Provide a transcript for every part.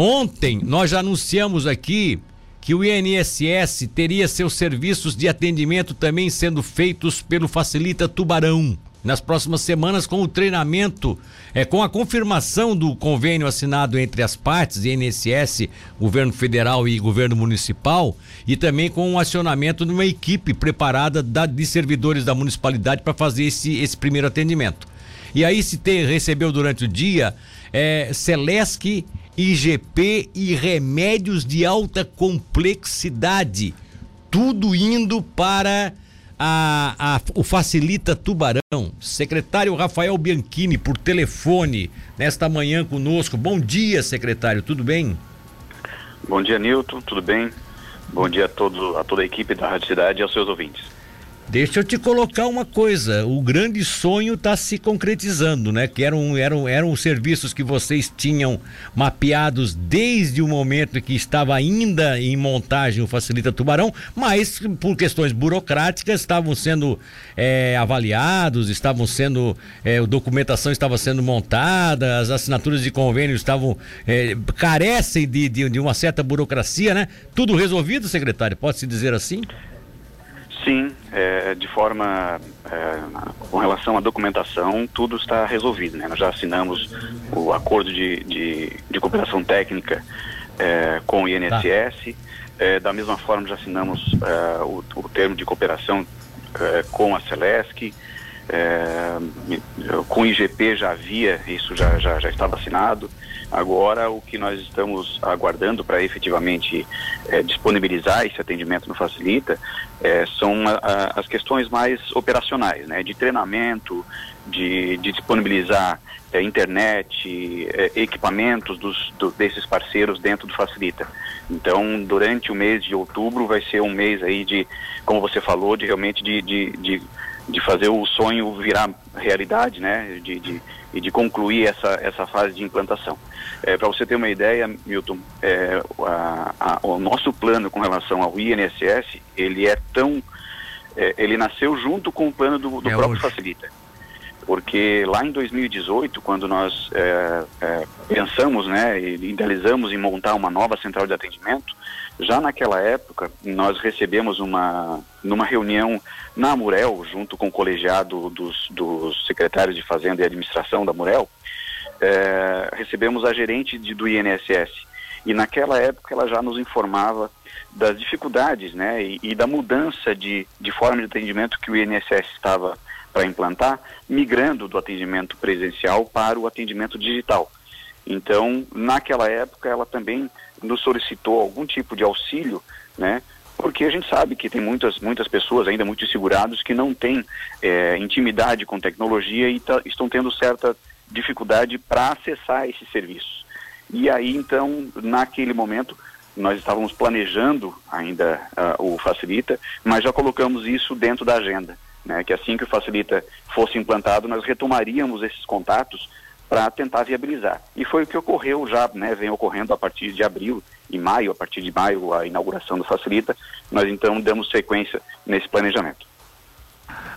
Ontem nós já anunciamos aqui que o INSS teria seus serviços de atendimento também sendo feitos pelo Facilita Tubarão. Nas próximas semanas, com o treinamento, é, com a confirmação do convênio assinado entre as partes, INSS, governo federal e governo municipal, e também com o acionamento de uma equipe preparada da, de servidores da municipalidade para fazer esse, esse primeiro atendimento. E aí se ter, recebeu durante o dia é, Celesc IGP e remédios de alta complexidade. Tudo indo para a, a, o Facilita Tubarão. Secretário Rafael Bianchini, por telefone, nesta manhã conosco. Bom dia, secretário, tudo bem? Bom dia, Nilton, tudo bem? Bom dia a, todo, a toda a equipe da Rádio Cidade e aos seus ouvintes. Deixa eu te colocar uma coisa, o grande sonho está se concretizando, né? Que eram, eram, eram serviços que vocês tinham mapeados desde o momento que estava ainda em montagem o Facilita Tubarão, mas por questões burocráticas estavam sendo é, avaliados, estavam sendo, é, a documentação estava sendo montada, as assinaturas de convênio estavam, é, carecem de, de, de uma certa burocracia, né? Tudo resolvido, secretário, pode-se dizer assim? Sim, é, de forma é, com relação à documentação, tudo está resolvido. Né? Nós já assinamos o acordo de, de, de cooperação técnica é, com o INSS. Tá. É, da mesma forma, já assinamos é, o, o, termo de cooperação é, com a Celesc. com o IGP já havia, isso já, já, já estava assinado. Agora, o que nós estamos aguardando para efetivamente é, disponibilizar esse atendimento no Facilita é, são a, a, as questões mais operacionais, né, de treinamento, de, de disponibilizar é, internet, equipamentos dos, do, desses parceiros dentro do Facilita. Então, durante o mês de outubro vai ser um mês aí de, como você falou, de realmente de, de, de, de fazer o sonho virar realidade, né, de, de e de concluir essa, essa fase de implantação. É, Para você ter uma ideia, Milton, é, a, a, o nosso plano com relação ao INSS, ele é tão... É, ele nasceu junto com o plano do, do é próprio hoje. Facilita. Porque lá em 2018, quando nós é, é, pensamos né, e idealizamos em montar uma nova central de atendimento, já naquela época, nós recebemos uma, numa reunião na Murel, junto com o colegiado dos, dos secretários de Fazenda e Administração da Murel, é, recebemos a gerente de, do INSS. E naquela época ela já nos informava das dificuldades né, e, e da mudança de, de forma de atendimento que o INSS estava para implantar, migrando do atendimento presencial para o atendimento digital. Então, naquela época, ela também nos solicitou algum tipo de auxílio, né? Porque a gente sabe que tem muitas, muitas pessoas ainda muito segurados que não têm é, intimidade com tecnologia e tá, estão tendo certa dificuldade para acessar esses serviços. E aí, então, naquele momento, nós estávamos planejando ainda uh, o Facilita, mas já colocamos isso dentro da agenda, né? Que assim que o Facilita fosse implantado, nós retomaríamos esses contatos para tentar viabilizar. E foi o que ocorreu já, né, vem ocorrendo a partir de abril e maio, a partir de maio, a inauguração do Facilita, nós então damos sequência nesse planejamento.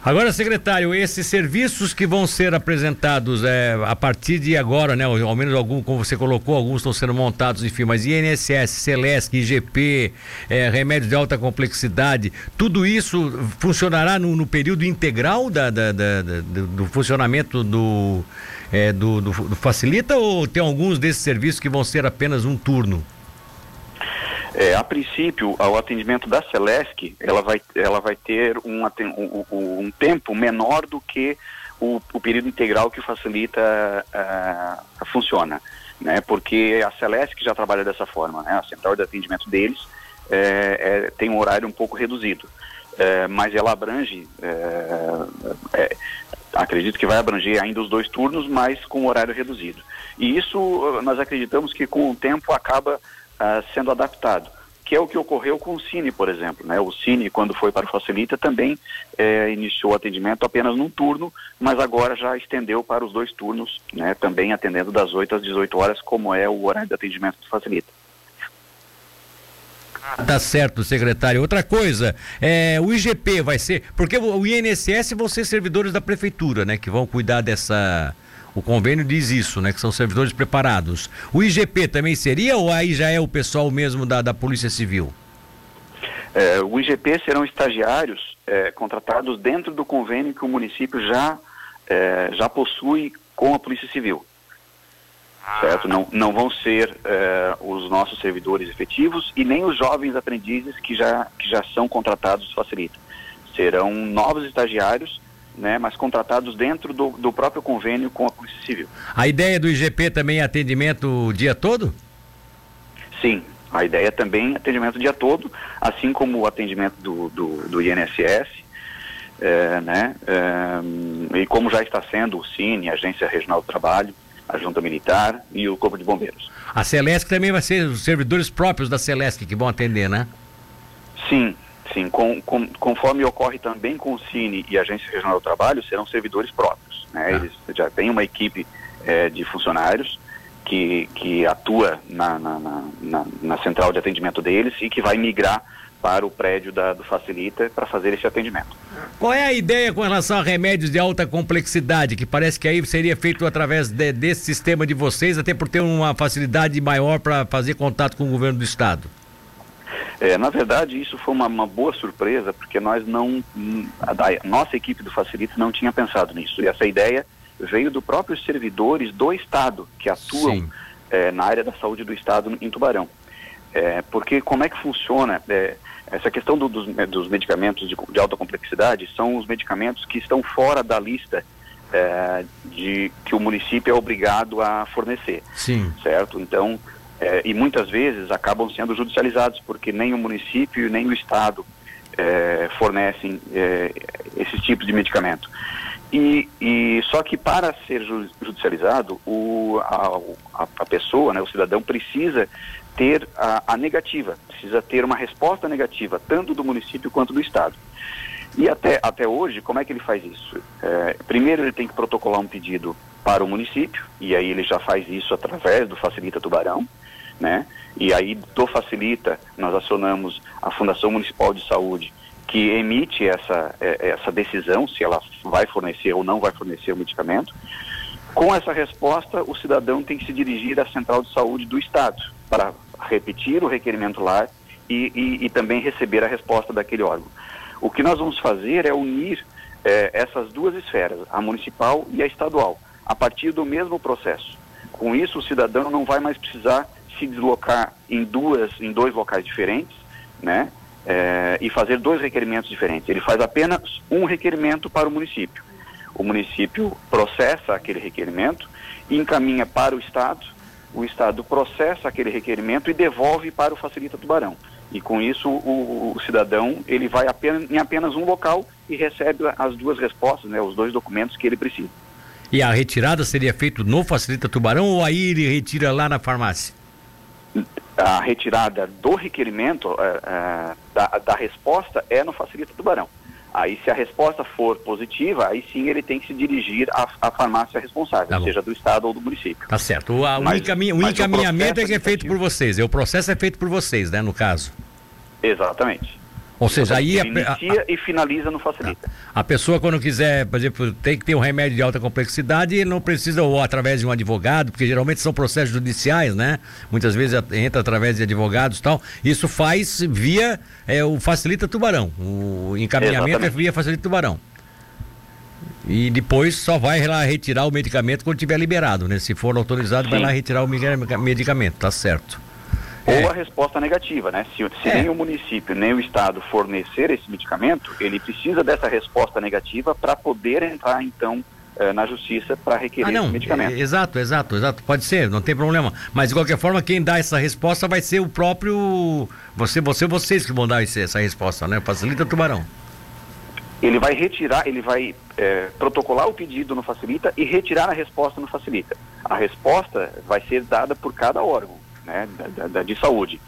Agora, secretário, esses serviços que vão ser apresentados é, a partir de agora, né? Ao menos algum, como você colocou, alguns estão sendo montados, enfim, mas INSS, Celesc, IGP, é, remédios de alta complexidade, tudo isso funcionará no, no período integral da, da, da, do funcionamento do, é, do, do, do Facilita ou tem alguns desses serviços que vão ser apenas um turno? É, a princípio, o atendimento da Celesc, ela vai, ela vai ter um, um, um tempo menor do que o, o, período integral que facilita uh, funciona, né? Porque a Celesc já trabalha dessa forma, né? A central de atendimento deles é, é, tem um horário um pouco reduzido, é, mas ela abrange é, acredito que vai abranger ainda os dois turnos, mas com horário reduzido. E isso nós acreditamos que com o tempo acaba uh, sendo adaptado, que é o que ocorreu com o Cine, por exemplo. Né? O Cine, quando foi para o Facilita, também eh, iniciou o atendimento apenas num turno, mas agora já estendeu para os dois turnos, né? também atendendo das 8 às 18 horas, como é o horário de atendimento do Facilita. Tá certo, secretário. Outra coisa, é, o IGP vai ser. Porque o INSS vão ser servidores da prefeitura, né? Que vão cuidar dessa. O convênio diz isso, né? Que são servidores preparados. O IGP também seria ou aí já é o pessoal mesmo da, da Polícia Civil? É, o IGP serão estagiários é, contratados dentro do convênio que o município já, é, já possui com a Polícia Civil. Certo? Não, não vão ser é, os nossos servidores efetivos e nem os jovens aprendizes que já, que já são contratados facilita. Serão novos estagiários né, mas contratados dentro do, do próprio convênio com a Polícia Civil. A ideia do IGP também é atendimento o dia todo? Sim, a ideia também é atendimento o dia todo, assim como o atendimento do, do, do INSS, é, né, é, e como já está sendo o Cine, a Agência Regional do Trabalho, a Junta Militar e o Corpo de Bombeiros. A Celesc também vai ser os servidores próprios da Celesc que vão atender, né? Sim, Sim, com, com, conforme ocorre também com o Cine e a Agência Regional do Trabalho, serão servidores próprios. Né? Ah. Eles já têm uma equipe é, de funcionários que, que atua na, na, na, na, central de atendimento deles e que vai migrar para o prédio da, do Facilita para fazer esse atendimento. Qual é a ideia com relação a remédios de alta complexidade, que parece que aí seria feito através de, desse sistema de vocês, até por ter uma facilidade maior para fazer contato com o governo do Estado? É, na verdade, isso foi uma, uma, boa surpresa, porque nós não, a, a, nossa equipe do Facilita não tinha pensado nisso. E essa ideia veio dos próprios servidores do Estado, que atuam é, na área da saúde do Estado em Tubarão. É, porque como é que funciona? É, essa questão do, dos, né, dos, medicamentos de, de, alta complexidade são os medicamentos que estão fora da lista é, de que o município é obrigado a fornecer. Sim. Certo? Então, é, e muitas vezes acabam sendo judicializados, porque nem o município nem o Estado é, fornecem é, esses tipos de medicamento. E, e, só que para ser judicializado, o, a, a, pessoa, né, o cidadão, precisa ter a, a, negativa, precisa ter uma resposta negativa, tanto do município quanto do Estado. E até, até hoje, como é que ele faz isso? É, primeiro, ele tem que protocolar um pedido para o município, e aí ele já faz isso através do Facilita Tubarão né? E aí do Facilita, nós acionamos a Fundação Municipal de Saúde, que emite essa, é, essa decisão, se ela vai fornecer ou não vai fornecer o medicamento. Com essa resposta, o cidadão tem que se dirigir à Central de Saúde do Estado para repetir o requerimento lá e, e, e também receber a resposta daquele órgão. O que nós vamos fazer é unir é, essas duas esferas, a municipal e a estadual, a partir do mesmo processo. Com isso, o cidadão não vai mais precisar se deslocar em duas, em dois locais diferentes, né? É, e fazer dois requerimentos diferentes. Ele faz apenas um requerimento para o município. O município processa aquele requerimento e encaminha para o Estado. O Estado processa aquele requerimento e devolve para o Facilita Tubarão. E com isso o, o cidadão ele vai apenas, em apenas um local e recebe as duas respostas, né, os dois documentos que ele precisa. E a retirada seria feita no Facilita Tubarão ou aí ele retira lá na farmácia? A retirada do requerimento, é, é, da, da, resposta, é no Facilita Tubarão. Aí, se a resposta for positiva, aí sim ele tem que se dirigir à, à farmácia responsável, tá seja do estado ou do município. Tá certo. O, mas, o, encaminha, o encaminhamento o é que é feito por vocês, é, o processo é feito por vocês, né, no caso. Exatamente. Ou seja, aí a, inicia a, e finaliza no facilita. A pessoa quando quiser, por exemplo, tem que ter um remédio de alta complexidade, não precisa ou através de um advogado, porque geralmente são processos judiciais, né? Muitas vezes entra através de advogados e tal. Isso faz via é, o facilita tubarão. O encaminhamento é Exatamente. é via facilita tubarão. E depois só vai lá retirar o medicamento quando tiver liberado, né? Se for autorizado, Sim. vai lá retirar o medicamento, tá certo. É. Ou a resposta negativa, né? Se, se é. nem o município nem o Estado fornecer esse medicamento, ele precisa dessa resposta negativa para poder entrar, então, eh, na justiça para requerer ah, não, esse medicamento. É, exato, exato, exato. Pode ser, não tem problema. Mas de qualquer forma, quem dá essa resposta vai ser o próprio. Você, você, vocês que vão dar esse, essa resposta, né? Facilita Tubarão. Ele vai retirar, ele vai é, protocolar o pedido no Facilita e retirar a resposta no Facilita. A resposta vai ser dada por cada órgão né, da, da, de saúde.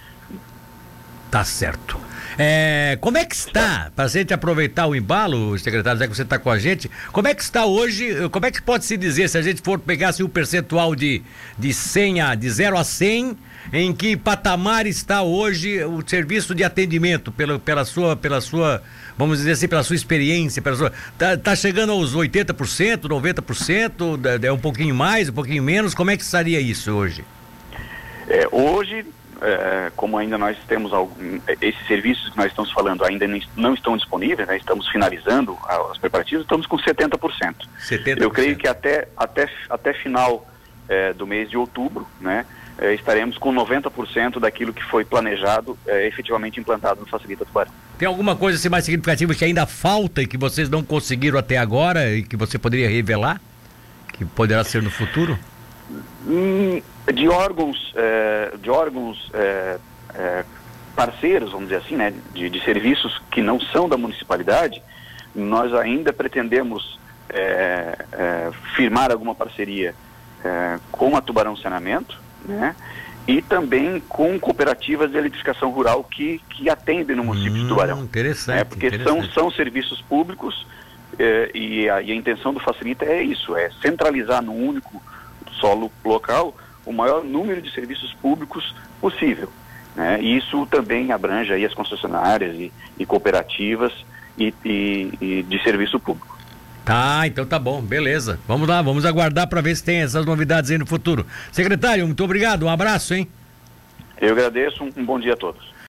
Tá certo. É, como é que está, para a gente aproveitar o embalo, secretário, já que você está com a gente, como é que está hoje, como é que pode se dizer, se a gente for pegar assim, o percentual de, de 100 a, de 0 a 100, em que patamar está hoje o serviço de atendimento pela, pela sua, pela sua, vamos dizer assim, pela sua experiência, pela sua, tá, tá chegando aos 80%, 90%, é um pouquinho mais, um pouquinho menos, como é que estaria isso hoje? É, hoje é, como ainda nós temos algum, esses serviços que nós estamos falando ainda não estão disponíveis, né, estamos finalizando os preparativos, estamos com 70%. 70%. Eu creio que até, até, até final é, do mês de outubro, né, é, estaremos com 90% daquilo que foi planejado é, efetivamente implantado no Facilita Tubarão. Tem alguma coisa assim mais significativa que ainda falta e que vocês não conseguiram até agora e que você poderia revelar? Que poderá ser no futuro? De órgãos, é, de órgãos é, é, parceiros, vamos dizer assim, né, de, de, serviços que não são da municipalidade, nós ainda pretendemos é, é, firmar alguma parceria é, com a Tubarão Saneamento, né, e também com cooperativas de eletrificação rural que, que atendem no município hum, de Tubarão. Interessante. É, porque interessante. São, são serviços públicos e a, e, a, intenção do Facilita é isso, é centralizar no único solo local o maior número de serviços públicos possível. Né? E isso também abrange aí as concessionárias e, e cooperativas e, e, e, de serviço público. Tá, então tá bom, beleza. Vamos lá, vamos aguardar para ver se tem essas novidades aí no futuro. Secretário, muito obrigado, um abraço, hein? Eu agradeço, um, um bom dia a todos.